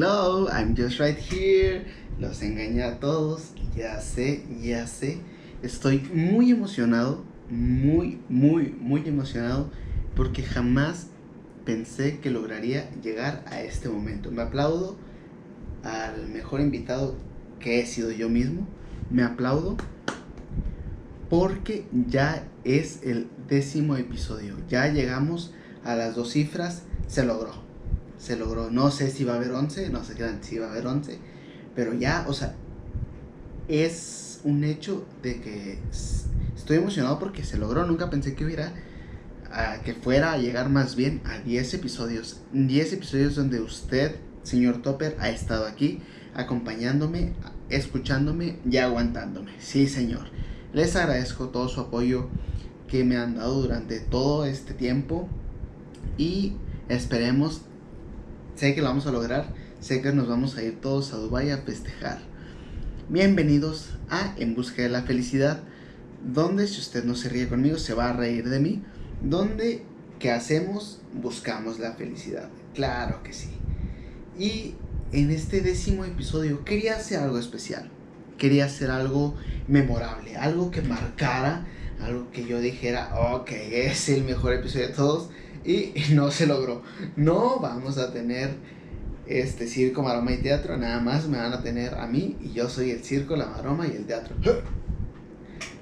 Hello, I'm just right here. Los engañé a todos. Ya sé, ya sé. Estoy muy emocionado. Muy, muy, muy emocionado. Porque jamás pensé que lograría llegar a este momento. Me aplaudo al mejor invitado que he sido yo mismo. Me aplaudo porque ya es el décimo episodio. Ya llegamos a las dos cifras. Se logró. Se logró. No sé si va a haber 11. No sé si va a haber 11. Pero ya, o sea, es un hecho de que estoy emocionado porque se logró. Nunca pensé que hubiera. que fuera a llegar más bien a 10 episodios. 10 episodios donde usted, señor Topper, ha estado aquí acompañándome, escuchándome y aguantándome. Sí, señor. Les agradezco todo su apoyo que me han dado durante todo este tiempo y esperemos, sé que lo vamos a lograr, sé que nos vamos a ir todos a Dubai a festejar. Bienvenidos a En Busca de la Felicidad, donde si usted no se ríe conmigo se va a reír de mí, donde ¿qué hacemos? Buscamos la felicidad. Claro que sí. Y en este décimo episodio quería hacer algo especial quería hacer algo memorable, algo que marcara, algo que yo dijera, ok, es el mejor episodio de todos y no se logró. No vamos a tener este circo, maroma y teatro, nada más me van a tener a mí y yo soy el circo, la maroma y el teatro.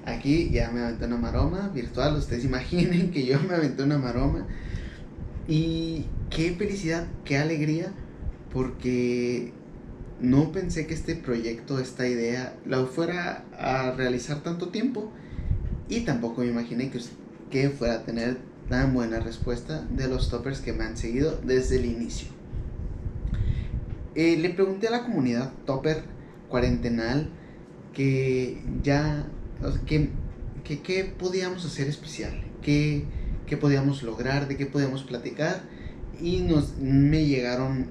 Aquí ya me aventé una maroma virtual, ustedes imaginen que yo me aventé una maroma y qué felicidad, qué alegría, porque no pensé que este proyecto, esta idea, la fuera a realizar tanto tiempo y tampoco me imaginé que, que fuera a tener tan buena respuesta de los toppers que me han seguido desde el inicio. Eh, le pregunté a la comunidad topper cuarentenal que ya, que, qué podíamos hacer especial, qué, qué podíamos lograr, de qué podíamos platicar y nos, me llegaron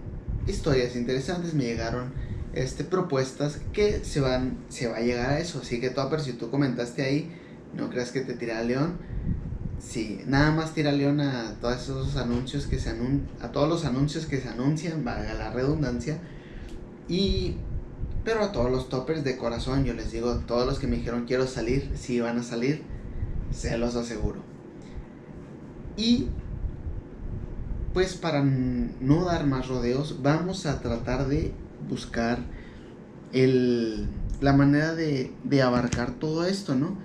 historias interesantes, me llegaron este, propuestas que se van, se va a llegar a eso. Así que Topper, si tú comentaste ahí, no creas que te tira león. Sí, nada más tira león a todos esos anuncios que se anun a todos los anuncios que se anuncian, valga la redundancia. Y pero a todos los toppers de corazón, yo les digo, todos los que me dijeron quiero salir, si van a salir, se los aseguro. Y pues para no dar más rodeos, vamos a tratar de buscar el, la manera de, de abarcar todo esto, ¿no?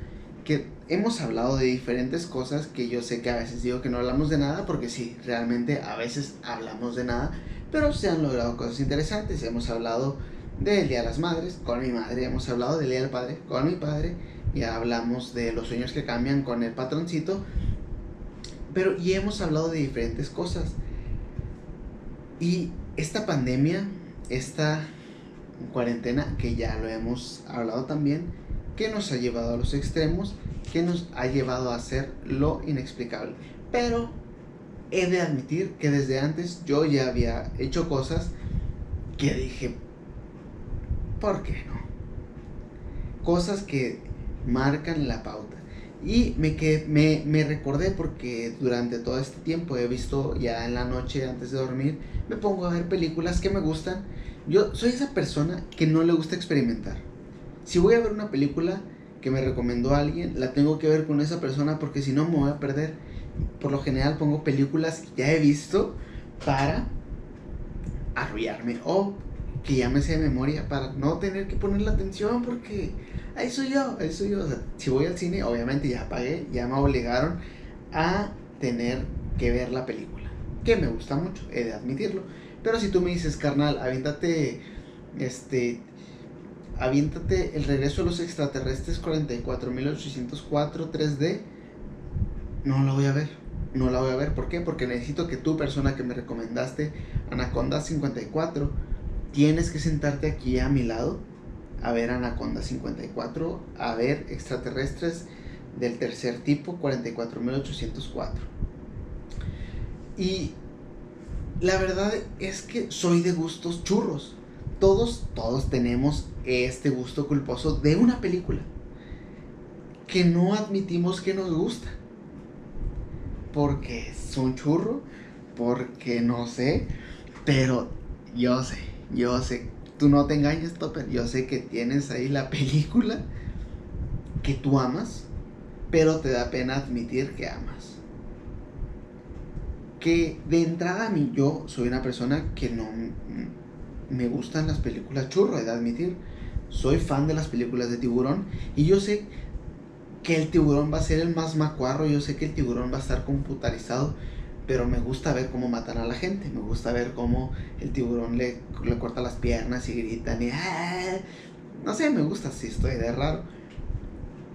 Que hemos hablado de diferentes cosas que yo sé que a veces digo que no hablamos de nada, porque sí, realmente a veces hablamos de nada, pero se han logrado cosas interesantes. Hemos hablado del Día de las Madres con mi madre, hemos hablado del Día del Padre con mi padre, ya hablamos de los sueños que cambian con el patroncito, pero y hemos hablado de diferentes cosas. Y esta pandemia, esta cuarentena, que ya lo hemos hablado también, que nos ha llevado a los extremos, que nos ha llevado a hacer lo inexplicable. Pero he de admitir que desde antes yo ya había hecho cosas que dije, ¿por qué no? Cosas que marcan la pauta. Y me, que, me, me recordé porque durante todo este tiempo he visto ya en la noche antes de dormir, me pongo a ver películas que me gustan. Yo soy esa persona que no le gusta experimentar. Si voy a ver una película que me recomendó alguien, la tengo que ver con esa persona porque si no me voy a perder. Por lo general pongo películas que ya he visto para arrullarme o que ya me sé de memoria para no tener que poner la atención porque ahí soy yo, ahí soy yo. O sea, si voy al cine, obviamente ya pagué, ya me obligaron a tener que ver la película. Que me gusta mucho, he de admitirlo. Pero si tú me dices, carnal, aviéntate, este, aviéntate el regreso de los extraterrestres 44804 3D, no la voy a ver. No la voy a ver. ¿Por qué? Porque necesito que tú, persona que me recomendaste, Anaconda 54, tienes que sentarte aquí a mi lado a ver Anaconda 54, a ver extraterrestres del tercer tipo 44804. Y la verdad es que soy de gustos churros. Todos, todos tenemos este gusto culposo de una película que no admitimos que nos gusta. Porque es un churro, porque no sé, pero yo sé Yo sé, tú no te engañes, Topper. Yo sé que tienes ahí la película que tú amas, pero te da pena admitir que amas. Que de entrada a mí yo soy una persona que no me gustan las películas churro, he de admitir. Soy fan de las películas de tiburón y yo sé que el tiburón va a ser el más macuarro, yo sé que el tiburón va a estar computarizado, pero me gusta ver cómo matan a la gente, me gusta ver cómo el tiburón le, le corta las piernas y gritan y... ¡ah! No sé, me gusta, sí, estoy de raro.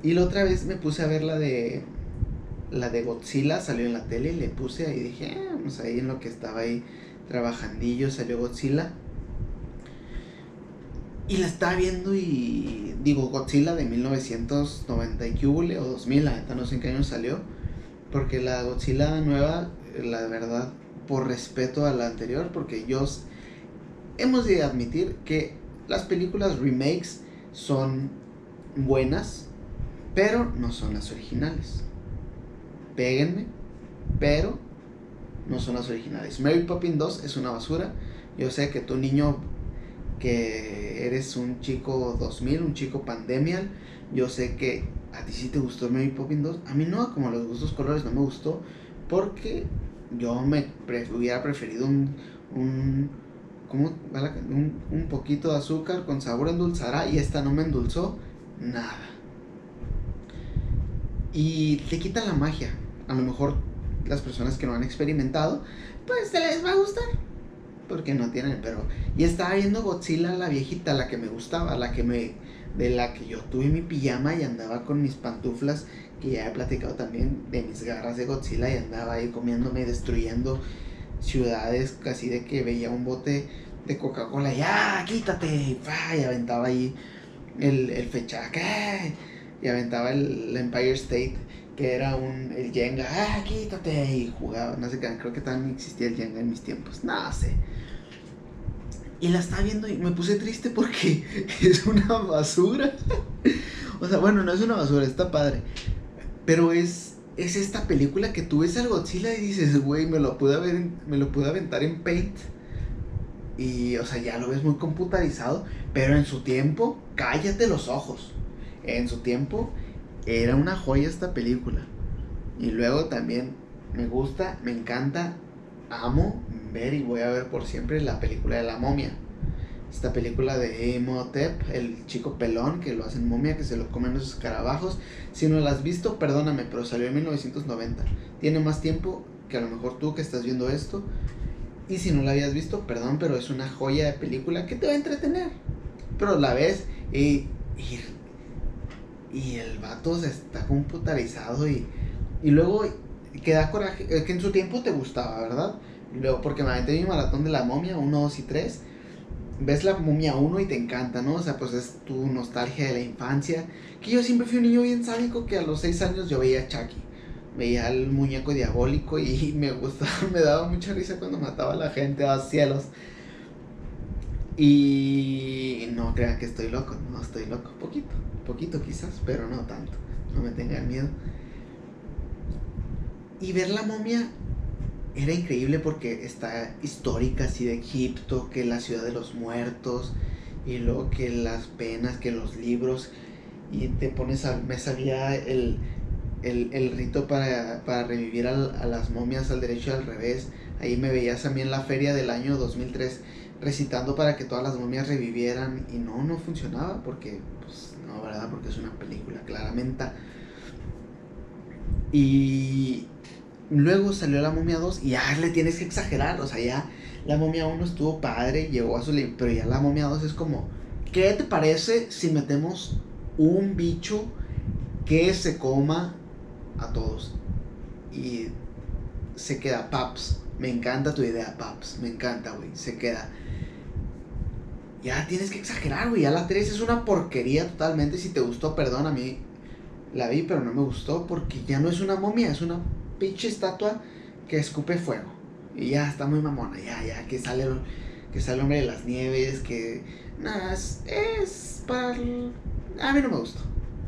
Y la otra vez me puse a ver la de... La de Godzilla, salió en la tele, y le puse ahí dije, ah, vamos ahí en lo que estaba ahí trabajandillo, salió Godzilla. Y la estaba viendo y digo Godzilla de 1990 y o 2000, la no sé en qué año salió. Porque la Godzilla nueva, la verdad, por respeto a la anterior, porque ellos hemos de admitir que las películas remakes son buenas, pero no son las originales. Péguenme, pero no son las originales. Mary Poppins 2 es una basura. Yo sé que tu niño que eres un chico 2000, un chico pandemial. Yo sé que a ti sí te gustó Mary Poppins 2. A mí no, como los gustos colores no me gustó. Porque yo me hubiera preferido un, un, un, un poquito de azúcar con sabor endulzará. Y esta no me endulzó nada. Y te quita la magia. A lo mejor las personas que no han experimentado, pues se les va a gustar porque no tienen, pero... Y estaba viendo Godzilla, la viejita, la que me gustaba, la que me... De la que yo tuve mi pijama y andaba con mis pantuflas, que ya he platicado también de mis garras de Godzilla y andaba ahí comiéndome, destruyendo ciudades, casi de que veía un bote de Coca-Cola, ya, quítate, y, aventaba ahí el, el fechaque, y aventaba el Empire State que era un, el Jenga, ah, quítate, y jugaba, no sé qué, creo que también existía el Jenga en mis tiempos, no sé. Y la estaba viendo y me puse triste porque es una basura. o sea, bueno, no es una basura, está padre. Pero es, es esta película que tú ves al Godzilla y dices, güey, me lo pude, ver, me lo pude aventar en Paint. Y, o sea, ya lo ves muy computarizado. Pero en su tiempo, cállate los ojos. En su tiempo, era una joya esta película. Y luego también me gusta, me encanta, amo ver y voy a ver por siempre la película de la momia. Esta película de Emotep, el chico pelón que lo hacen momia, que se lo comen los escarabajos. Si no la has visto, perdóname, pero salió en 1990. Tiene más tiempo que a lo mejor tú que estás viendo esto. Y si no la habías visto, perdón, pero es una joya de película que te va a entretener. Pero la ves y, y y el vato se está computarizado y, y luego queda coraje. Es que en su tiempo te gustaba, ¿verdad? Luego, porque me aventé mi maratón de la momia, 1, 2 y 3. Ves la momia 1 y te encanta, ¿no? O sea, pues es tu nostalgia de la infancia. Que yo siempre fui un niño bien sádico que a los 6 años yo veía a Chucky. Veía al muñeco diabólico y me gustaba, me daba mucha risa cuando mataba a la gente a cielos. Y no crean que estoy loco, no estoy loco, poquito poquito quizás, pero no tanto, no me tengan miedo. Y ver la momia era increíble porque está histórica así de Egipto, que la ciudad de los muertos, y luego que las penas, que los libros, y te pones a, me sabía el, el, rito para, revivir a las momias al derecho y al revés. Ahí me veías también la feria del año 2003 recitando para que todas las momias revivieran y no, no funcionaba porque pues ¿verdad? Porque es una película, claramente. Y luego salió La Momia 2 y ya le tienes que exagerar, o sea, ya La Momia 1 estuvo padre, llegó a su... Pero ya La Momia 2 es como, ¿qué te parece si metemos un bicho que se coma a todos? Y se queda Paps. Me encanta tu idea, Paps. Me encanta, güey. Se queda ya tienes que exagerar, güey. Ya la 3 es una porquería totalmente. Si te gustó, perdón, a mí la vi, pero no me gustó porque ya no es una momia, es una pinche estatua que escupe fuego. Y ya está muy mamona, ya, ya, que sale, que sale el hombre de las nieves, que. Nada, es, es para. A mí no me gustó.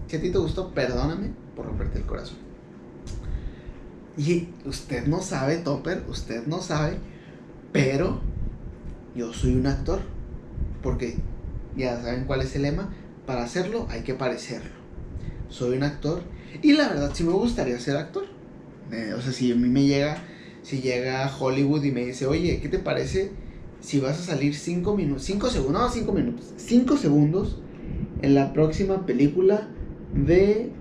Si a ti te gustó, perdóname por romperte el corazón. Y usted no sabe, Topper, usted no sabe, pero yo soy un actor porque ya saben cuál es el lema, para hacerlo hay que parecerlo. Soy un actor y la verdad sí me gustaría ser actor. O sea, si a mí me llega, si llega Hollywood y me dice, oye, ¿qué te parece si vas a salir 5 minutos, 5 segundos, no 5 minutos, 5 segundos en la próxima película de,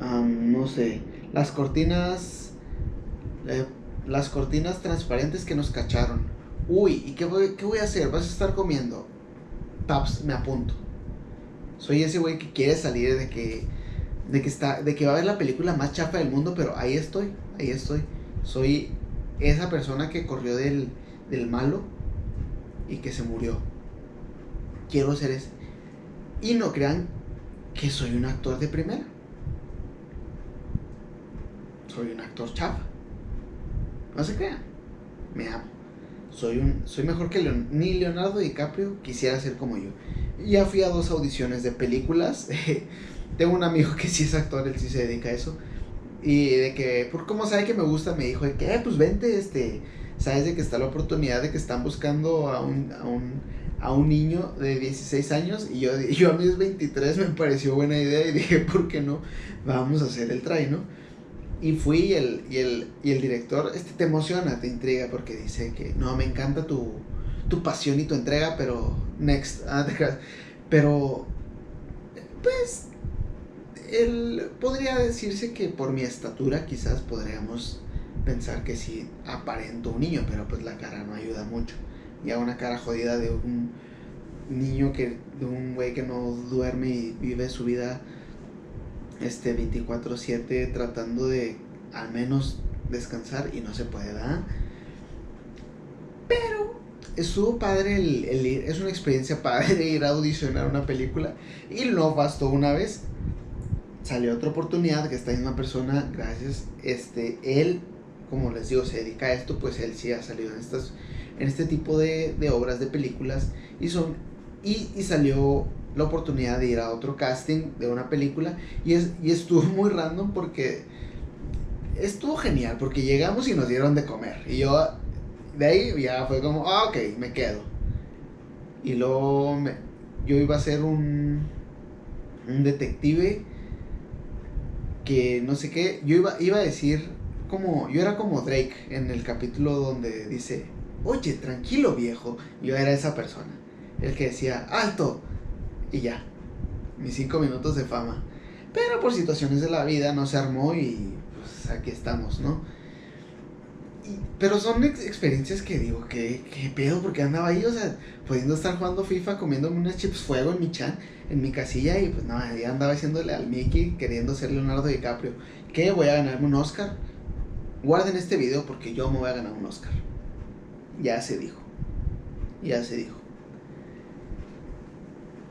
no sé, las cortinas, eh, las cortinas transparentes que nos cacharon. Uy, ¿y qué voy, qué voy a hacer? ¿Vas a estar comiendo? Paps, me apunto. Soy ese güey que quiere salir de que, de que está, de que va a ver la película más chafa del mundo, pero ahí estoy, ahí estoy. Soy esa persona que corrió del, del malo y que se murió. Quiero ser ese. Y no crean que soy un actor de primera. Soy un actor chafa. No se crean. Me amo. Soy, un, soy mejor que ni Leonardo DiCaprio quisiera ser como yo. Ya fui a dos audiciones de películas. Tengo un amigo que sí es actor, él sí se dedica a eso. Y de que, por como sabe que me gusta, me dijo de que, eh, pues vente, este, sabes de que está la oportunidad de que están buscando a un, a un, a un niño de 16 años. Y yo, yo a mis 23 me pareció buena idea y dije, ¿por qué no? Vamos a hacer el try, ¿no? Y fui y el, y el, y el director, este te emociona, te intriga porque dice que, no, me encanta tu, tu pasión y tu entrega, pero next. Ah, pero, pues, él podría decirse que por mi estatura quizás podríamos pensar que sí aparento un niño, pero pues la cara no ayuda mucho. Ya una cara jodida de un niño que, de un güey que no duerme y vive su vida este 24/7 tratando de al menos descansar y no se puede, ¿verdad? Pero estuvo padre el, el, es una experiencia padre ir a audicionar una película y no bastó una vez. Salió otra oportunidad que esta misma persona, gracias, este, él, como les digo, se dedica a esto, pues él sí ha salido en estas, en este tipo de, de obras, de películas, y son, y, y salió la oportunidad de ir a otro casting de una película y, es, y estuvo muy random porque estuvo genial porque llegamos y nos dieron de comer y yo de ahí ya fue como, ah, ok, me quedo. Y luego me, yo iba a ser un, un detective que no sé qué, yo iba, iba a decir como, yo era como Drake en el capítulo donde dice, oye, tranquilo viejo, yo era esa persona, el que decía, alto, y ya. Mis cinco minutos de fama. Pero por situaciones de la vida no se armó y pues aquí estamos, ¿no? Pero son experiencias que digo, ¿qué, ¿qué pedo? Porque andaba ahí, o sea, pudiendo estar jugando FIFA, comiéndome unas chips fuego en mi chan, en mi casilla, y pues nada, ya andaba haciéndole al Mickey queriendo ser Leonardo DiCaprio. ¿Qué? Voy a ganarme un Oscar. Guarden este video porque yo me voy a ganar un Oscar. Ya se dijo. Ya se dijo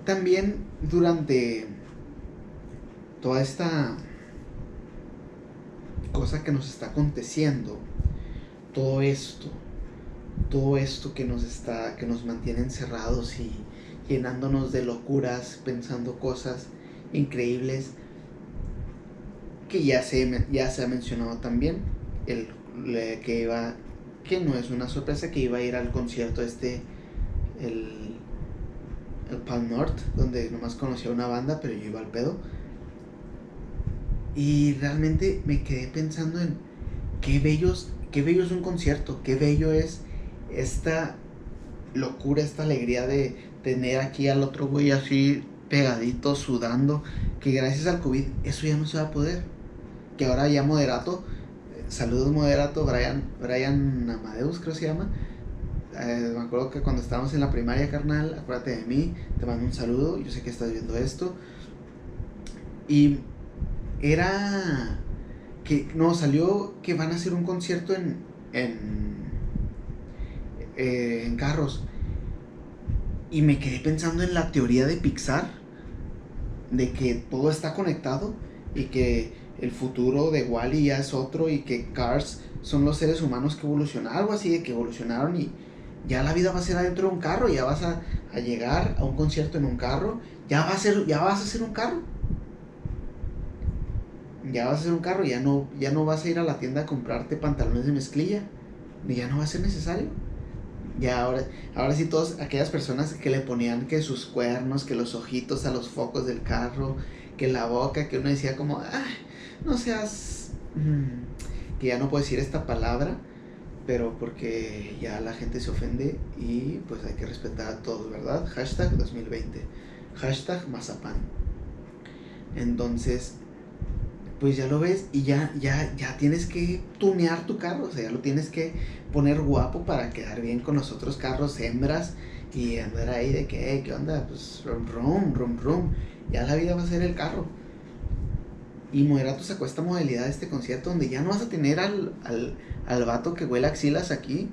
también durante toda esta cosa que nos está aconteciendo, todo esto, todo esto que nos está, que nos mantiene encerrados y llenándonos de locuras, pensando cosas increíbles, que ya se, ya se ha mencionado también, el, que iba, que no es una sorpresa, que iba a ir al concierto este, el el Palm North, donde nomás conocía una banda, pero yo iba al pedo. Y realmente me quedé pensando en qué bellos, qué bello es un concierto, qué bello es esta locura, esta alegría de tener aquí al otro güey así pegadito, sudando, que gracias al COVID eso ya no se va a poder. Que ahora ya Moderato, eh, saludos Moderato, Brian, Brian Amadeus creo que se llama, eh, me acuerdo que cuando estábamos en la primaria, carnal, acuérdate de mí, te mando un saludo, yo sé que estás viendo esto. Y era que, no, salió que van a hacer un concierto en, en, eh, en carros. Y me quedé pensando en la teoría de Pixar, de que todo está conectado y que el futuro de Wally ya es otro y que Cars son los seres humanos que evolucionaron, algo así de que evolucionaron y ya la vida va a ser adentro de un carro, ya vas a, llegar a un concierto en un carro, ya, va a ser, ya vas a ser un carro. Ya vas a ser un carro, ya no, ya no vas a ir a la tienda a comprarte pantalones de mezclilla, ya no va a ser necesario. Ya ahora, ahora sí todas aquellas personas que le ponían que sus cuernos, que los ojitos a los focos del carro, que la boca, que uno decía como, ay, no seas, mm", que ya no puedo decir esta palabra, pero porque ya la gente se ofende y pues hay que respetar a todos, ¿verdad? Hashtag 2020, hashtag mazapán. Entonces, pues ya lo ves y ya, ya, ya tienes que tunear tu carro, o sea, ya lo tienes que poner guapo para quedar bien con los otros carros hembras y andar ahí de que, ¿qué onda? Pues rum, rum, rum, rum. Ya la vida va a ser el carro. Y Moderato sacó esta modalidad de este concierto donde ya no vas a tener al, al, al vato que huele axilas aquí,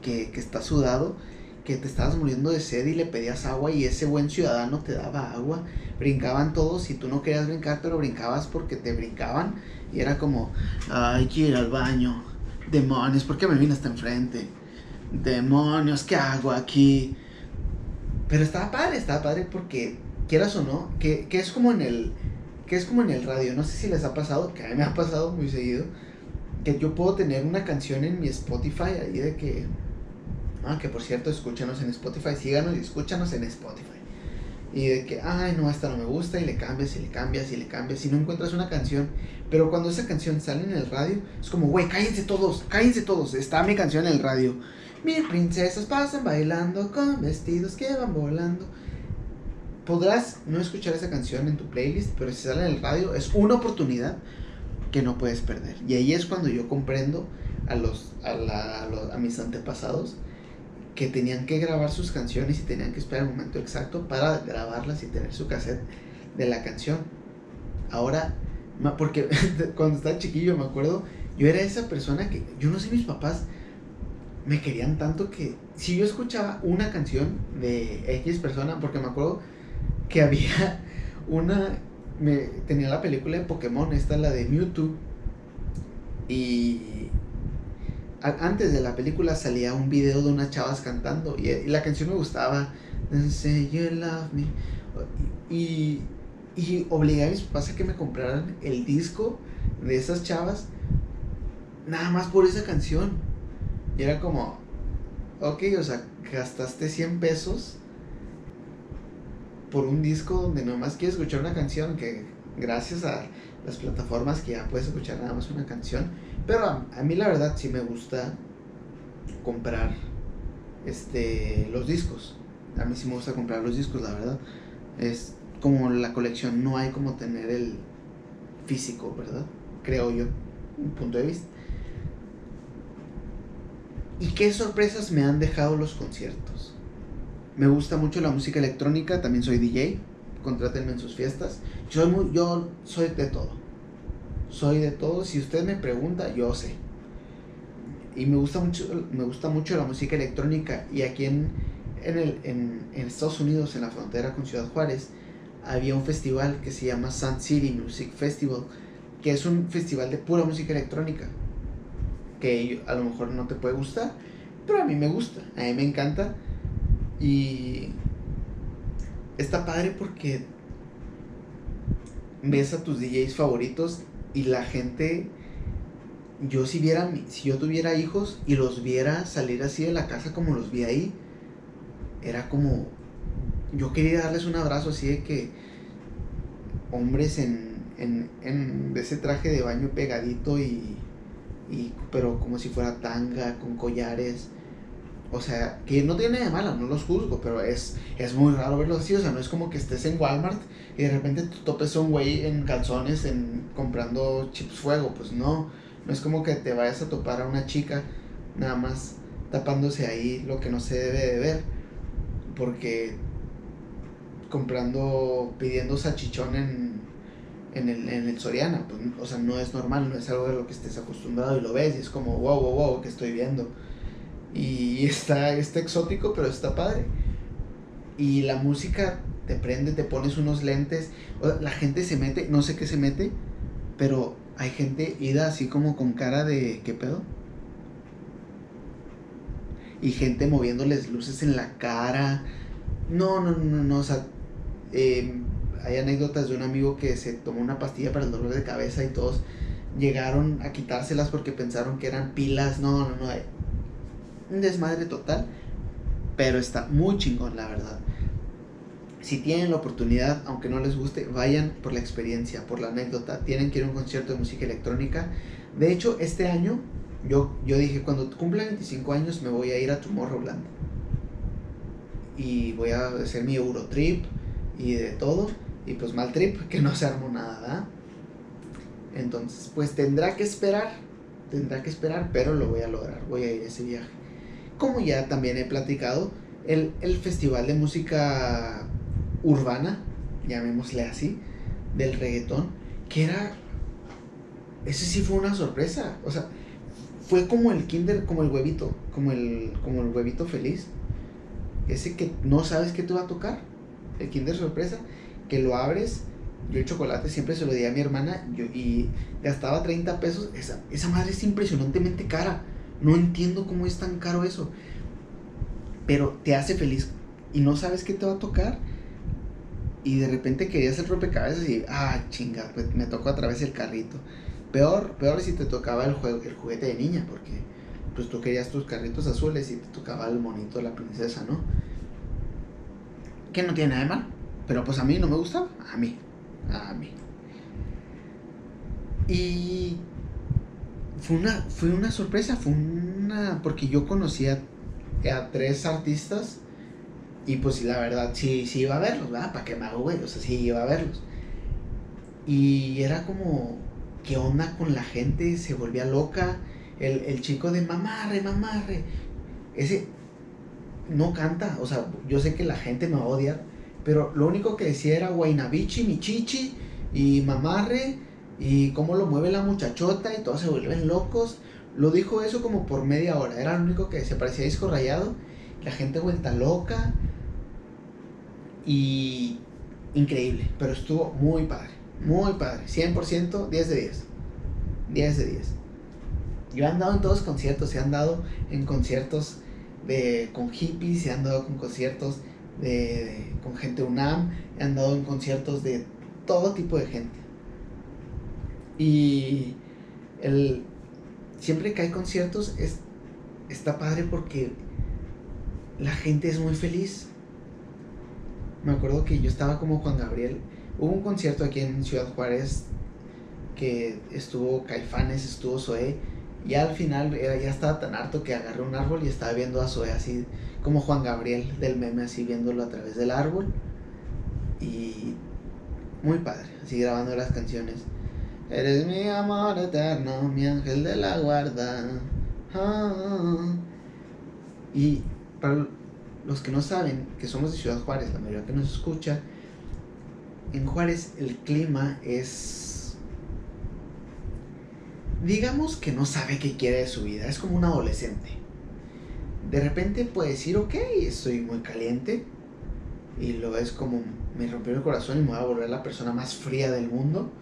que, que está sudado, que te estabas muriendo de sed y le pedías agua y ese buen ciudadano te daba agua. Brincaban todos y tú no querías brincar, pero brincabas porque te brincaban y era como, ay, quiero ir al baño. Demonios, ¿por qué me vine hasta enfrente? Demonios, ¿qué hago aquí? Pero estaba padre, estaba padre porque, quieras o no, que, que es como en el que es como en el radio, no sé si les ha pasado, que a mí me ha pasado muy seguido, que yo puedo tener una canción en mi Spotify ahí de que Ah, que por cierto, escúchanos en Spotify, síganos y escúchanos en Spotify. Y de que, ay, no, esta no me gusta, y le cambias, y le cambias, y le cambias, y no encuentras una canción. Pero cuando esa canción sale en el radio, es como, güey, cállense todos, cállense todos, está mi canción en el radio. Mil princesas pasan bailando con vestidos que van volando. Podrás no escuchar esa canción en tu playlist, pero si sale en el radio, es una oportunidad que no puedes perder. Y ahí es cuando yo comprendo a, los, a, la, a, los, a mis antepasados que tenían que grabar sus canciones y tenían que esperar el momento exacto para grabarlas y tener su cassette de la canción. Ahora, porque cuando estaba chiquillo me acuerdo, yo era esa persona que, yo no sé, mis papás me querían tanto que si yo escuchaba una canción de X persona, porque me acuerdo que había una, me, tenía la película de Pokémon, esta la de Mewtwo, y antes de la película salía un video de unas chavas cantando y, la canción me gustaba. Say you love me. Y, y a mis papás a que me compraran el disco de esas chavas nada más por esa canción. Y era como, ok, o sea, gastaste 100 pesos por un disco donde nomás quieres escuchar una canción que gracias a las plataformas que ya puedes escuchar nada más una canción pero a, mí la verdad sí me gusta comprar este los discos. A mí sí me gusta comprar los discos, la verdad. Es como la colección, no hay como tener el físico, ¿verdad? Creo yo, un punto de vista. ¿Y qué sorpresas me han dejado los conciertos? Me gusta mucho la música electrónica, también soy DJ, contrátenme en sus fiestas. Yo soy, yo soy de todo soy de todo. Si usted me pregunta, yo sé. Y me gusta mucho, me gusta mucho la música electrónica. Y aquí en, en, el, en, Estados Unidos, en la frontera con Ciudad Juárez, había un festival que se llama Sun City Music Festival, que es un festival de pura música electrónica. Que a lo mejor no te puede gustar, pero a mí me gusta, a mí me encanta. Y está padre porque ves a tus DJs favoritos y la gente yo si viera si yo tuviera hijos y los viera salir así de la casa como los vi ahí era como yo quería darles un abrazo así de que hombres en, en, en ese traje de baño pegadito y, y pero como si fuera tanga con collares o sea, que no tiene de malo, no los juzgo, pero es, es muy raro verlos así. O sea, no es como que estés en Walmart y de repente topes a un güey en calzones en, comprando chips fuego. Pues no, no es como que te vayas a topar a una chica nada más tapándose ahí lo que no se debe de ver. Porque comprando, pidiendo salchichón en, en el, en el Soriana, pues, o sea, no es normal, no es algo de lo que estés acostumbrado y lo ves y es como, wow, wow, wow, que estoy viendo y está, está exótico, pero está padre. Y la música te prende, te pones unos lentes. La gente se mete, no sé qué se mete, pero hay gente ida así como con cara de ¿qué pedo? Y gente moviéndoles luces en la cara. No, no, no, no, o sea, em, hay anécdotas de un amigo que se tomó una pastilla para el dolor de cabeza y todos llegaron a quitárselas porque pensaron que eran pilas. No, no, no un desmadre total, pero está muy chingón, la verdad. Si tienen la oportunidad, aunque no les guste, vayan por la experiencia, por la anécdota. Tienen que ir a un concierto de música electrónica. De hecho, este año yo, yo dije, cuando cumpla 25 años me voy a ir a Tomorrowland. Y voy a hacer mi Eurotrip y de todo. Y pues mal trip, que no se armó nada, Entonces, pues tendrá que esperar. Tendrá que esperar, pero lo voy a lograr. Voy a ir a ese viaje. Como ya también he platicado, el, el festival de música urbana, llamémosle así, del reggaetón, que era... Ese sí fue una sorpresa. O sea, fue como el kinder, como el huevito, como el, como el huevito feliz. Ese que no sabes qué te va a tocar. El kinder sorpresa, que lo abres. Yo el chocolate siempre se lo di a mi hermana yo, y gastaba 30 pesos. Esa, esa madre es impresionantemente cara. No entiendo cómo es tan caro eso. Pero te hace feliz y no sabes qué te va a tocar y de repente querías el rompecabezas y, ah, chinga, pues me tocó a través el carrito. Peor, peor si te tocaba el, juego, el juguete de niña, porque pues tú querías tus carritos azules y te tocaba el monito de la princesa, ¿no? Que no tiene nada de mal, pero pues a mí no me gustaba, a mí, a mí. Y fue una, fue una sorpresa, fue una, porque yo conocía a tres artistas y pues sí, la verdad, sí, sí iba a verlos, ¿verdad? ¿Para qué me hago, güey? O sea, sí iba a verlos. Y era como, ¿qué onda con la gente? Se volvía loca. El, el chico de mamarre, mamarre. Ese no canta. O sea, yo sé que la gente me va a odiar. Pero lo único que decía era Guaynabichi, Michichi y mamarre. Y cómo lo mueve la muchachota y todos se vuelven locos. Lo dijo eso como por media hora. Era lo único que se parecía disco rayado. La gente vuelta loca. Y increíble, pero estuvo muy padre, muy padre, 100%, 10 de 10. 10 de 10. Yo he andado en todos los conciertos, he andado en conciertos de, con hippies, he andado con conciertos de, con gente UNAM, he andado en conciertos de todo tipo de gente. Y el, siempre que hay conciertos es, está padre porque la gente es muy feliz me acuerdo que yo estaba como Juan Gabriel. Hubo un concierto aquí en Ciudad Juárez que estuvo Caifanes, estuvo Zoé. Y al final era, ya estaba tan harto que agarré un árbol y estaba viendo a Zoé así como Juan Gabriel del meme, así viéndolo a través del árbol. Y muy padre, así grabando las canciones. Eres mi amor eterno, mi ángel de la guarda. Ah. Y para los que no saben que somos de Ciudad Juárez, la mayoría que nos escucha, en Juárez el clima es, digamos que no sabe qué quiere de su vida, es como un adolescente. De repente puede decir, ok, estoy muy caliente, y lo es como, me rompió el corazón y me voy a volver la persona más fría del mundo,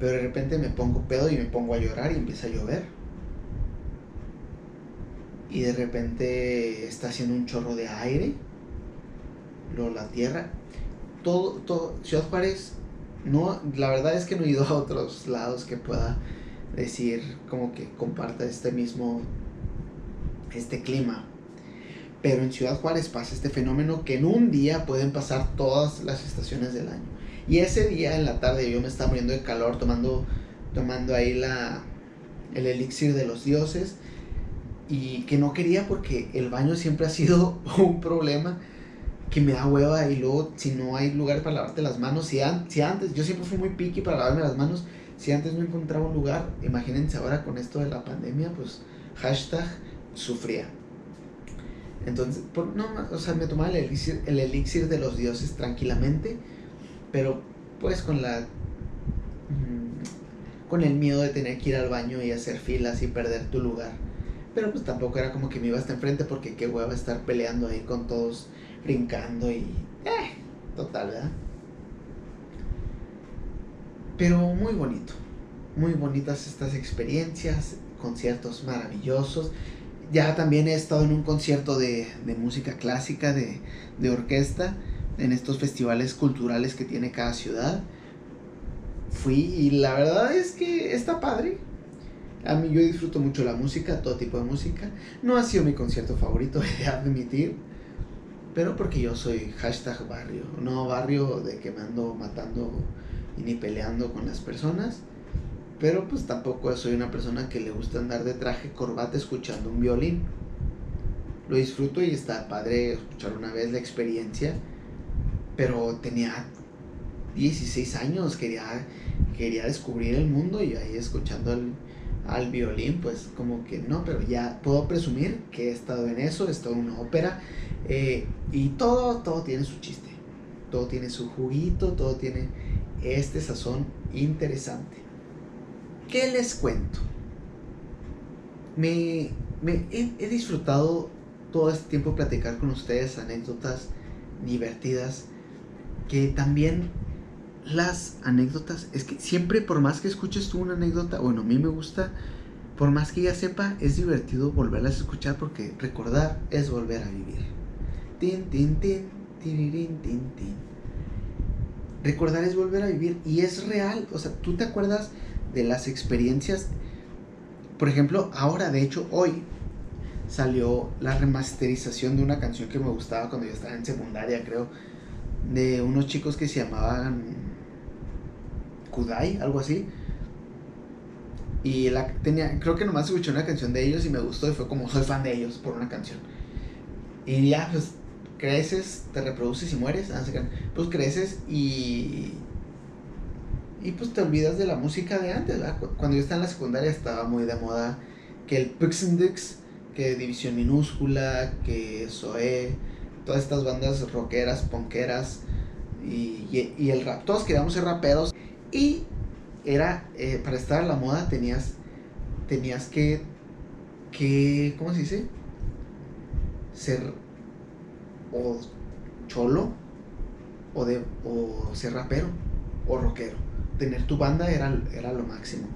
pero de repente me pongo pedo y me pongo a llorar y empieza a llover y de repente está haciendo un chorro de aire, luego la tierra, todo, todo, Ciudad Juárez, no, la verdad es que no he ido a otros lados que pueda decir como que comparta este mismo, este clima. Pero en Ciudad Juárez pasa este fenómeno que en un día pueden pasar todas las estaciones del año. Y ese día en la tarde yo me estaba muriendo de calor tomando, tomando ahí la, el elixir de los dioses y que no quería porque el baño siempre ha sido un problema que me da hueva y luego si no hay lugar para lavarte las manos, si, si antes, yo siempre fui muy piqui para lavarme las manos, si antes no encontraba un lugar, imagínense ahora con esto de la pandemia, pues hashtag sufría. Entonces, por, no, o sea, me tomaba el elixir, el elixir de los dioses tranquilamente, pero pues con la mm, con el miedo de tener que ir al baño y hacer filas y perder tu lugar. Pero pues tampoco era como que me iba hasta enfrente porque qué hueva estar peleando ahí con todos, brincando y... Eh, total, ¿verdad? Pero muy bonito. Muy bonitas estas experiencias, conciertos maravillosos. Ya también he estado en un concierto de, de música clásica, de, de orquesta, en estos festivales culturales que tiene cada ciudad. Fui y la verdad es que está padre A mí yo disfruto mucho la música, todo tipo de música. No ha sido mi concierto favorito, de admitir. Pero porque yo soy hashtag barrio. No barrio de que me ando matando y ni peleando con las personas. Pero pues tampoco soy una persona que le gusta andar de traje corbata escuchando un violín. Lo disfruto y está padre escuchar una vez la experiencia. Pero tenía 16 años, quería, quería descubrir el mundo y ahí escuchando al violín, pues como que no, pero ya puedo presumir que he estado en eso, he estado en una ópera eh, y todo, todo tiene su chiste, todo tiene su juguito, todo tiene este sazón interesante. ¿Qué les cuento? Me, me he, he disfrutado todo este tiempo platicar con ustedes anécdotas divertidas que también las anécdotas, es que siempre por más que escuches tú una anécdota, bueno, a mí me gusta, por más que ya sepa, es divertido volverlas a escuchar porque recordar es volver a vivir. Tin, tin, tin, tin, tin, Recordar es volver a vivir y es real, o sea, tú te acuerdas de las experiencias, por ejemplo, ahora, de hecho, hoy salió la remasterización de una canción que me gustaba cuando yo estaba en secundaria, creo, de unos chicos que se llamaban Kudai, algo así. Y la tenía, creo que nomás escuché una canción de ellos y me gustó y fue como soy fan de ellos por una canción. Y ya, pues creces, te reproduces y mueres. Ah, pues creces y. Y pues te olvidas de la música de antes. Cuando yo estaba en la secundaria estaba muy de moda que el Pixindex, que División Minúscula, que Zoe, todas estas bandas rockeras, ponqueras y, y, el rap. Todos queríamos ser raperos. Y era, eh, para estar a la moda tenías, tenías que, que, ¿cómo se dice? Ser o cholo o, de, o ser rapero o rockero. Tener tu banda era, era lo máximo.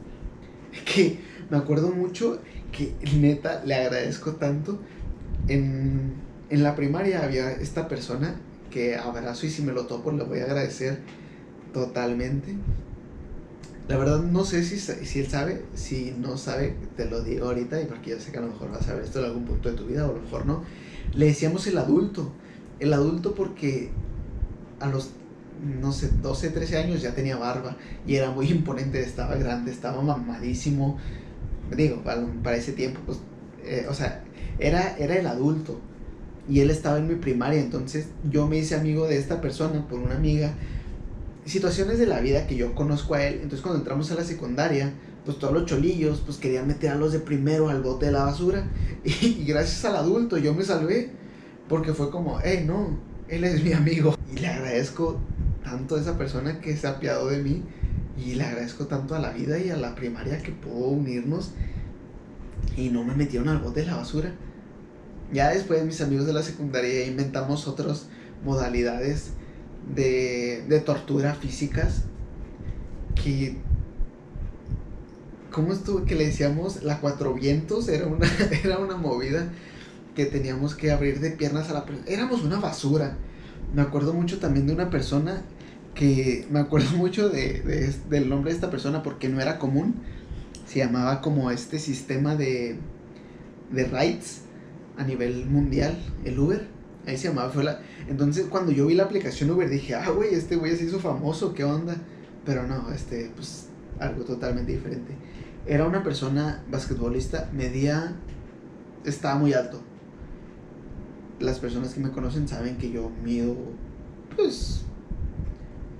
Que me acuerdo mucho que neta le agradezco tanto. En, en la primaria había esta persona que abrazo y si me lo topo le voy a agradecer totalmente. La verdad no sé si, si él sabe, si no sabe, te lo digo ahorita y porque yo sé que a lo mejor vas a ver esto en algún punto de tu vida o a lo mejor no. Le decíamos el adulto, el adulto porque a los, no sé, 12, 13 años ya tenía barba y era muy imponente, estaba grande, estaba mamadísimo. Digo, para, ese tiempo, pues, eh, o sea, era, era el adulto y él estaba en mi primaria, entonces yo me hice amigo de esta persona por una amiga situaciones de la vida que yo conozco a él. Entonces cuando entramos a la secundaria, pues todos los cholillos pues querían meter a los de primero al bote de la basura. Y, gracias al adulto yo me salvé. Porque fue como, hey, no, él es mi amigo. Y le agradezco tanto a esa persona que se ha apiado de mí. Y le agradezco tanto a la vida y a la primaria que pudo unirnos. Y no me metieron al bote de la basura. Ya después mis amigos de la secundaria inventamos otras modalidades de, de tortura físicas que ¿cómo estuvo? Que le decíamos la cuatro vientos, era una, era una movida que teníamos que abrir de piernas a la persona. Éramos una basura. Me acuerdo mucho también de una persona que, me acuerdo mucho de, de, del nombre de esta persona porque no era común. Se llamaba como este sistema de, de rides a nivel mundial, el Uber. Ahí se llamaba, fue la... Entonces cuando yo vi la aplicación Uber dije, ah, güey, este güey se hizo famoso, ¿qué onda? Pero no, este, pues algo totalmente diferente. Era una persona basquetbolista, medía, estaba muy alto. Las personas que me conocen saben que yo mido, pues,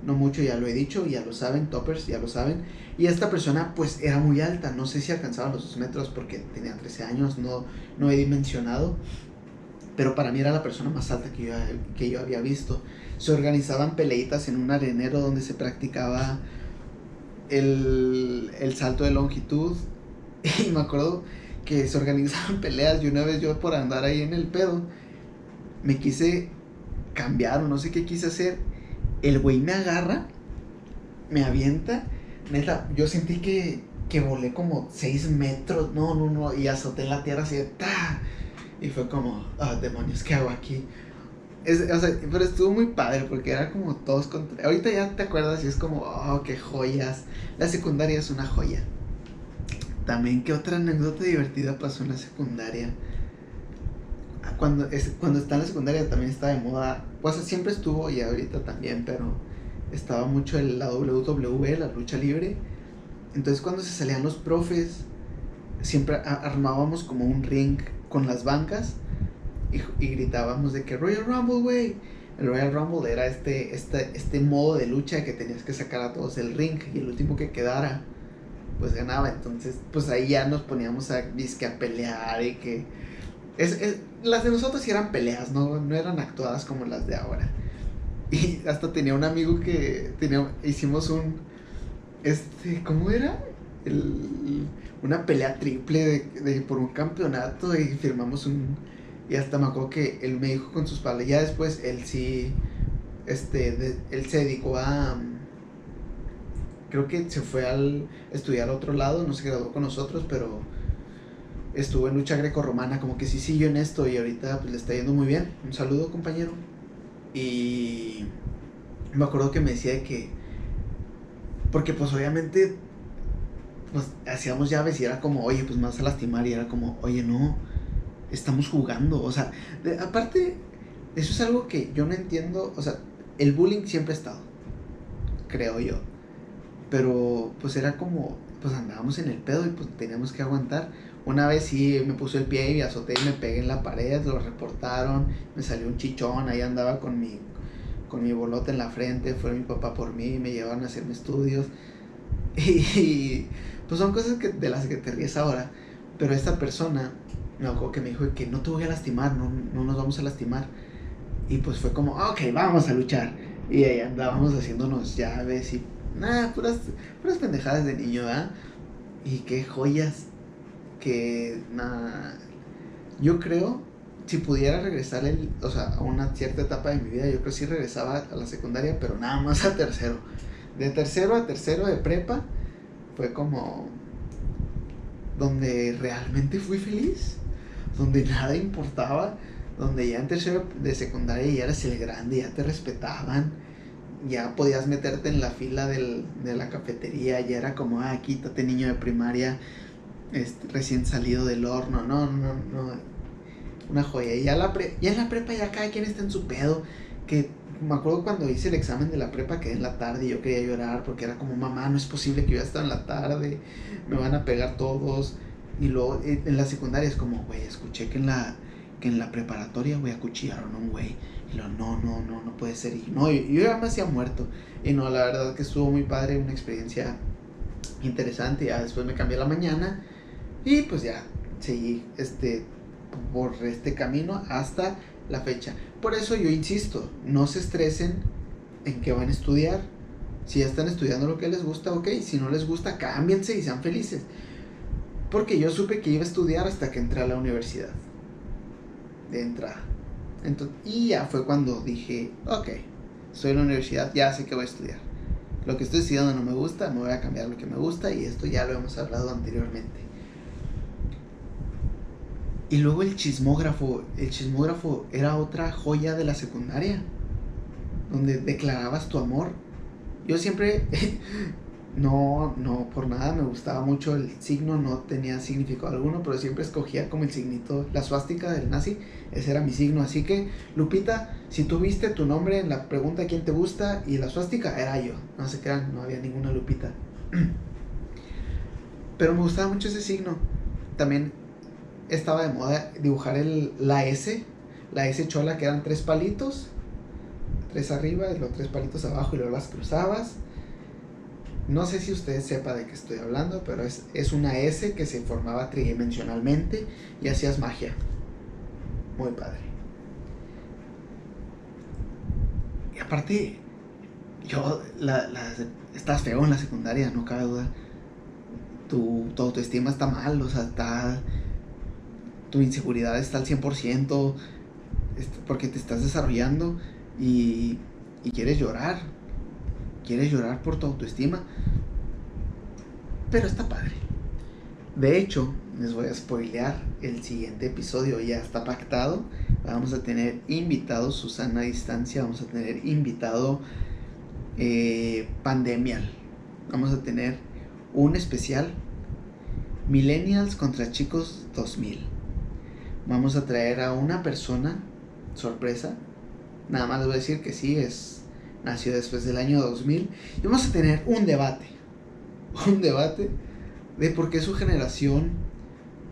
no mucho, ya lo he dicho, ya lo saben, toppers, ya lo saben. Y esta persona, pues, era muy alta, no sé si alcanzaba los dos metros porque tenía 13 años, no, no he dimensionado pero para mí era la persona más alta que yo, que yo había visto. Se organizaban peleitas en un arenero donde se practicaba el, el salto de longitud. Y me acuerdo que se organizaban peleas y una vez yo por andar ahí en el pedo, me quise cambiar o no sé qué quise hacer. El güey me agarra, me avienta. Neta, yo sentí que, que volé como 6 metros, no, no, no, y azoté la tierra así de ¡ta! Y fue como, ah, demonios, ¿qué hago aquí? Es, o sea, pero estuvo muy padre porque era como todos contra... Ahorita ya te acuerdas y es como, oh, qué joyas. La secundaria es una joya. también, ¿qué otra anécdota divertida pasó en la secundaria? Ah, Cuando, es, cuando está en la secundaria también está de moda, pues siempre estuvo y ahorita también, pero estaba mucho el, la WWE, la lucha libre. Entonces cuando se salían los profes, siempre armábamos como un ring con las bancas y, y gritábamos de que Royal Rumble, güey. El Royal Rumble era este, este, este modo de lucha que tenías que sacar a todos del ring y el último que quedara, pues ganaba. Entonces, pues ahí ya nos poníamos a, a pelear y que... Es, es- las de nosotros sí eran peleas, ¿no? no eran actuadas como las de ahora. Y hasta tenía un amigo que tenía, hicimos un, este, ¿cómo era? El- una pelea triple de, de- por un campeonato y firmamos un, y hasta me acuerdo que él me dijo con sus palabras, ya después él sí, este, él se dedicó a, creo que se fue al estudiar a otro lado, no se graduó con nosotros, pero estuvo en lucha grecorromana, como que sí siguió en esto y ahorita pues le está yendo muy bien. Un saludo, compañero. Y me acuerdo que me decía de que, porque pues obviamente, pues hacíamos llaves y era como, oye, pues me vas a lastimar y era como, oye, no, estamos jugando. O sea, aparte, eso es algo que yo no entiendo, o sea, el bullying siempre ha estado, creo yo. Pero pues era como, pues andábamos en el pedo y pues teníamos que aguantar. Una vez sí me puso el pie y me azoté y me pegué en la pared, lo reportaron, me salió un chichón, ahí andaba con mi, con mi bolote en la frente, fue mi papá por mí, me llevaron a hacerme estudios. Y, pues son cosas que, de las que te ríes ahora. Pero esta persona me acuerdo que me dijo que no te voy a lastimar, no, no nos vamos a lastimar. Y pues fue como, "Ah, ok, vamos a luchar. Y ahí andábamos haciéndonos llaves y nada, puras, puras pendejadas de niño, ¿verdad? Y qué joyas que nada. Yo creo, si pudiera regresar el, o sea, a una cierta etapa de mi vida, yo creo que sí regresaba a la secundaria, pero nada más a tercero. De tercero a tercero de prepa fue como donde realmente fui feliz, donde nada importaba, donde ya en tercero de secundaria ya eras el grande, ya te respetaban, ya podías meterte en la fila del, de la cafetería, ya era como, ah, quítate niño de primaria, este, recién salido del horno, no, no, no, una joya. Y ya, la pre- ya en la prepa ya cada quien está en su pedo, que me acuerdo cuando hice el examen de la prepa que en la tarde y yo quería llorar porque era como, mamá, no es posible que yo ya estaba en la tarde, me van a pegar todos. Y luego eh, en la secundaria es como, güey, escuché que en la, que en la preparatoria, güey, acuchillaron a un güey. Y lo, no, no, no, no puede ser. Y no, yo, yo ya me hacía muerto. Y no, la verdad que estuvo muy padre, una experiencia interesante. Ya después me cambié a la mañana y pues ya seguí este, por este camino hasta la fecha. Por eso yo insisto, no se estresen en que van a estudiar. Si ya están estudiando lo que les gusta, ok. Si no les gusta, cámbiense y sean felices. Porque yo supe que iba a estudiar hasta que entré a la universidad. De entrada. Entonces, y ya fue cuando dije, ok, estoy en la universidad, ya sé que voy a estudiar. Lo que estoy estudiando no me gusta, me voy a cambiar lo que me gusta y esto ya lo hemos hablado anteriormente. Y luego el chismógrafo, el chismógrafo era otra joya de la secundaria, donde declarabas tu amor. Yo siempre, no, no, por nada me gustaba mucho el signo, no tenía significado alguno, pero siempre escogía como el signito, la suástica del nazi, ese era mi signo. Así que, Lupita, si tuviste tu nombre en la pregunta quién te gusta y la suástica, era yo. No se crean, no había ninguna Lupita. Pero me gustaba mucho ese signo. También estaba de moda dibujar el, la S, la S chola que eran tres palitos, tres arriba y los tres palitos abajo y luego las cruzabas. No sé si usted sepa de qué estoy hablando, pero es, es una S que se formaba tridimensionalmente y hacías magia. Muy padre. Y aparte, yo, la, la, estás feo en la secundaria, no cabe duda. Tu, tu autoestima está mal, o sea, está tu inseguridad está al 100% este, porque te estás desarrollando y, y, quieres llorar. Quieres llorar por tu autoestima. Pero está padre. De hecho, les voy a spoilear el siguiente episodio. Ya está pactado. Vamos a tener invitado Susana a distancia. Vamos a tener invitado eh, Pandemial. Vamos a tener un especial Millennials contra chicos 2000. Vamos a traer a una persona, sorpresa. Nada más les voy a decir que sí, es nació después del año 2000. Y vamos a tener un debate. Un debate de por qué su generación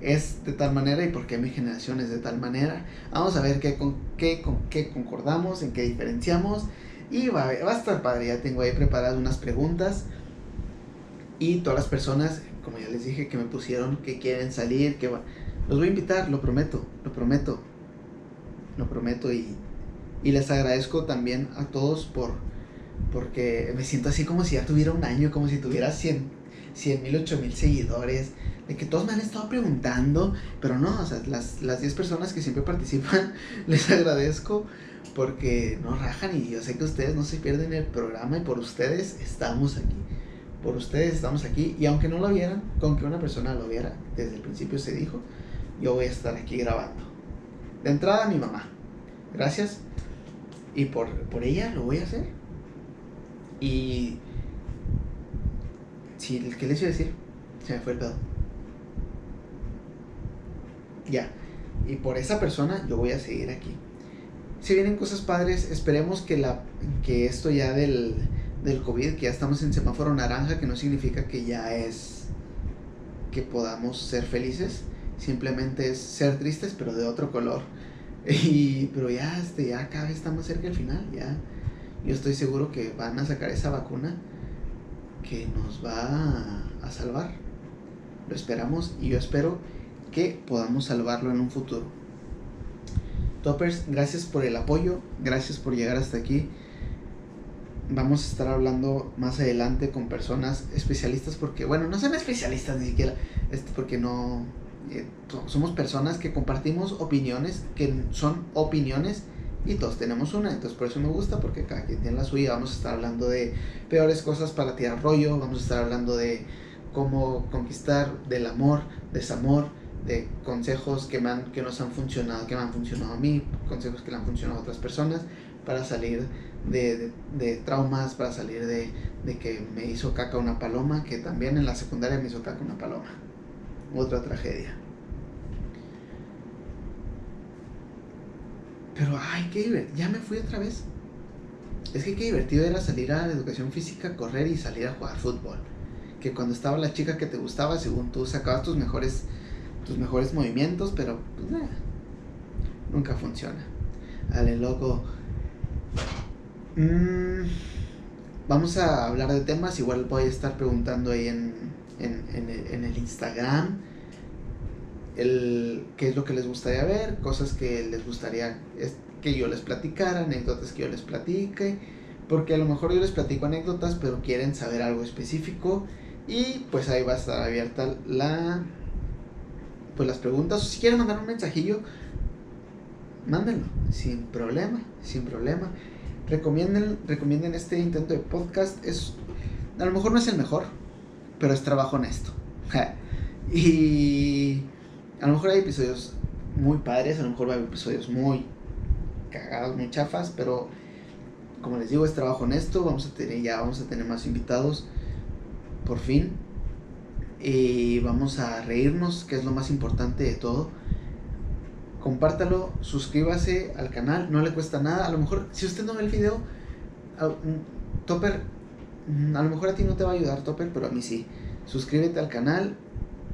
es de tal manera y por qué mi generación es de tal manera. Vamos a ver qué, con, qué, con qué concordamos, en qué diferenciamos. Y va, va a estar padre. Ya tengo ahí preparadas unas preguntas. Y todas las personas, como ya les dije, que me pusieron que quieren salir, que los voy a invitar, lo prometo, lo prometo. Lo prometo y, y les agradezco también a todos por porque me siento así como si ya tuviera un año, como si tuviera 100 mil, 8 mil seguidores, de que todos me han estado preguntando, pero no, o sea, las, las 10 personas que siempre participan, les agradezco porque no rajan y yo sé que ustedes no se pierden el programa y por ustedes estamos aquí. Por ustedes estamos aquí y aunque no lo vieran, con que una persona lo viera, desde el principio se dijo, yo voy a estar aquí grabando. De entrada mi mamá, gracias. Y por, por ella lo voy a hacer. Y... Sí, ¿qué les iba a decir? Se me fue el pedo. Ya. Y por esa persona yo voy a seguir aquí. Si vienen cosas padres, esperemos que, la, que esto ya del, del COVID, que ya estamos en semáforo naranja, que no significa que ya es que podamos ser felices, simplemente es ser tristes, pero de otro color. Y, pero ya, este, ya cada vez estamos cerca del final, ya. Yo estoy seguro que van a sacar esa vacuna que nos va a, a salvar. Lo esperamos y yo espero que podamos salvarlo en un futuro. Toppers, gracias por el apoyo, gracias por llegar hasta aquí. Vamos a estar hablando más adelante con personas especialistas porque, bueno, no son especialistas ni siquiera, este, porque no, eh, somos personas que compartimos opiniones, que son opiniones y todos tenemos una, entonces por eso me gusta porque cada quien tiene la suya, vamos a estar hablando de peores cosas para tirar rollo, vamos a estar hablando de cómo conquistar, del amor, desamor, de consejos que, me han, que nos han funcionado, que me han funcionado a mí, consejos que le han funcionado a otras personas para salir de, de, traumas, para salir de, de, que me hizo caca una paloma, que también en la secundaria me hizo caca una paloma. Otra tragedia. Pero, ay, qué divertido. Ya me fui otra vez. Es que qué divertido era salir a la educación física, correr y salir a jugar fútbol. Que cuando estaba la chica que te gustaba, según tú sacabas tus mejores tus mejores movimientos, pero pues, nunca funciona. Dale, loco. Mm, vamos a hablar de temas, igual voy a estar preguntando ahí en, en, el Instagram el, qué es lo que les gustaría ver, cosas que les gustaría que yo les platicara, anécdotas que yo les platique, porque a lo mejor yo les platico anécdotas, pero quieren saber algo específico y pues ahí va a estar abierta la pues las preguntas, o si quieren mandar un mensajillo, mándenlo, sin problema, sin problema. Recomienden, recomienden este intento de podcast, es, a lo mejor no es el mejor, pero es trabajo honesto. y a lo mejor hay episodios muy padres, a lo mejor hay episodios muy cagados, muy chafas, pero como les digo, es trabajo honesto, vamos a tener ya, vamos a tener más invitados, por fin y vamos a reírnos, que es lo más importante de todo. Compártalo, suscríbase al canal, no le cuesta nada. A lo mejor, si usted no ve el video, Topper, a lo mejor a ti no te va a ayudar, Topper, pero a mí sí. Suscríbete al canal,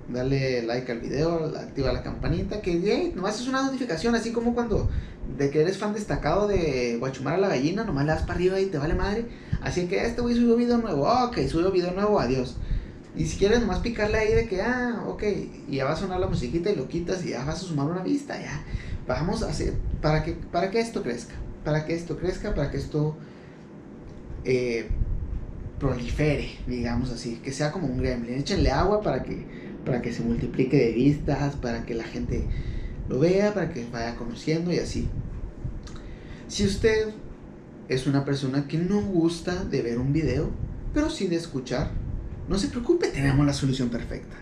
dale like al video, activa la campanita, que hey, nomás es una notificación, así como cuando de que eres fan destacado de Guachumar a la gallina, nomás le das para arriba y te vale madre. Así que este güey subió video nuevo, ok, subió video nuevo, adiós. Y si quieres nomás picarle ahí de que, ah, ok, y ya va a sonar la musiquita y lo quitas y ya vas a sumar una vista, ya. Vamos a hacer, para que, para que esto crezca, para que esto crezca, para que esto eh, prolifere, digamos así, que sea como un gremlin. Échenle agua para que, para que se multiplique de vistas, para que la gente lo vea, para que vaya conociendo y así. Si usted es una persona que no gusta de ver un video, pero sí de escuchar, no se preocupe, tenemos la solución perfecta.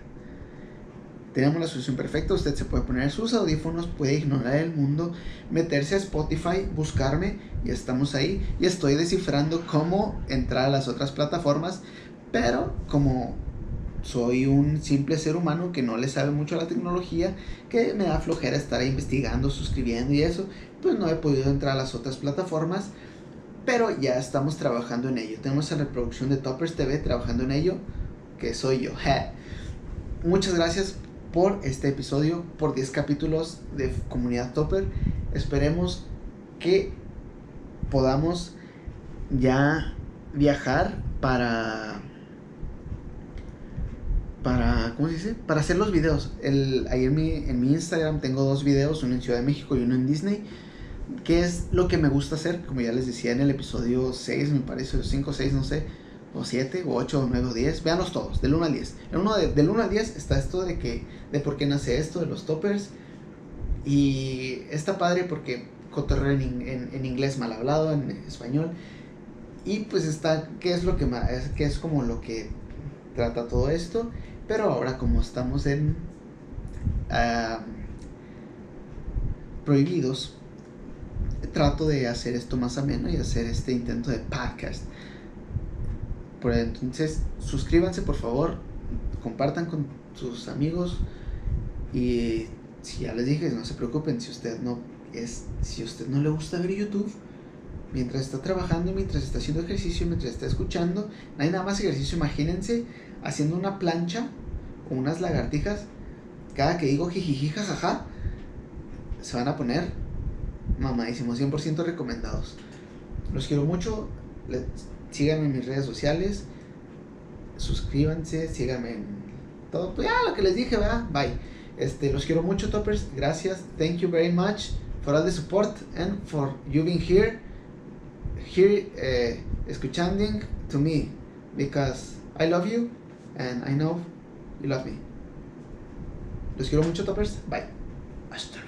Tenemos la solución perfecta, usted se puede poner sus audífonos, puede ignorar el mundo, meterse a Spotify, buscarme y estamos ahí. Y estoy descifrando cómo entrar a las otras plataformas, pero como soy un simple ser humano que no le sabe mucho a la tecnología, que me da flojera estar investigando, suscribiendo y eso, pues no he podido entrar a las otras plataformas, pero ya estamos trabajando en ello. Tenemos la producción de Toppers TV trabajando en ello, que soy yo. Muchas gracias por este episodio, por 10 capítulos de Comunidad Topper. Esperemos que podamos ya viajar para para ¿cómo se dice? para hacer los videos el, ahí en mi, en mi Instagram tengo dos videos uno en Ciudad de México y uno en Disney que es lo que me gusta hacer como ya les decía en el episodio 6 me parece 5 o 6 no sé o 7 o 8 o 9 o 10 veanlos todos del 1 al 10 en uno de, del 1 al 10 está esto de que de por qué nace esto de los toppers y está padre porque cotorreo en, en, en inglés mal hablado en español y pues está, ¿qué es lo que qué es como lo que trata todo esto? Pero ahora como estamos en prohibidos, trato de hacer esto más ameno y hacer este intento de podcast. Por entonces, suscríbanse por favor, compartan con sus amigos y si ya les dije, no se preocupen, si usted no es si usted no le gusta ver YouTube, mientras está trabajando, mientras está haciendo ejercicio, mientras está escuchando. No hay nada más ejercicio. Imagínense haciendo una plancha o unas lagartijas. Cada que digo jijiji, jajaja, se van a poner mamadísimos, 100% recomendados. Los quiero mucho. Síganme en mis redes sociales. Suscríbanse, síganme en todo. Pues ya lo que les dije, ¿verdad? Bye. Este, los quiero mucho, toppers. Gracias. Thank you very much for all the support and for you being here. here uh, escuchando to me because I love you and I know you love me. Los quiero mucho, toppers. Bye. Hasta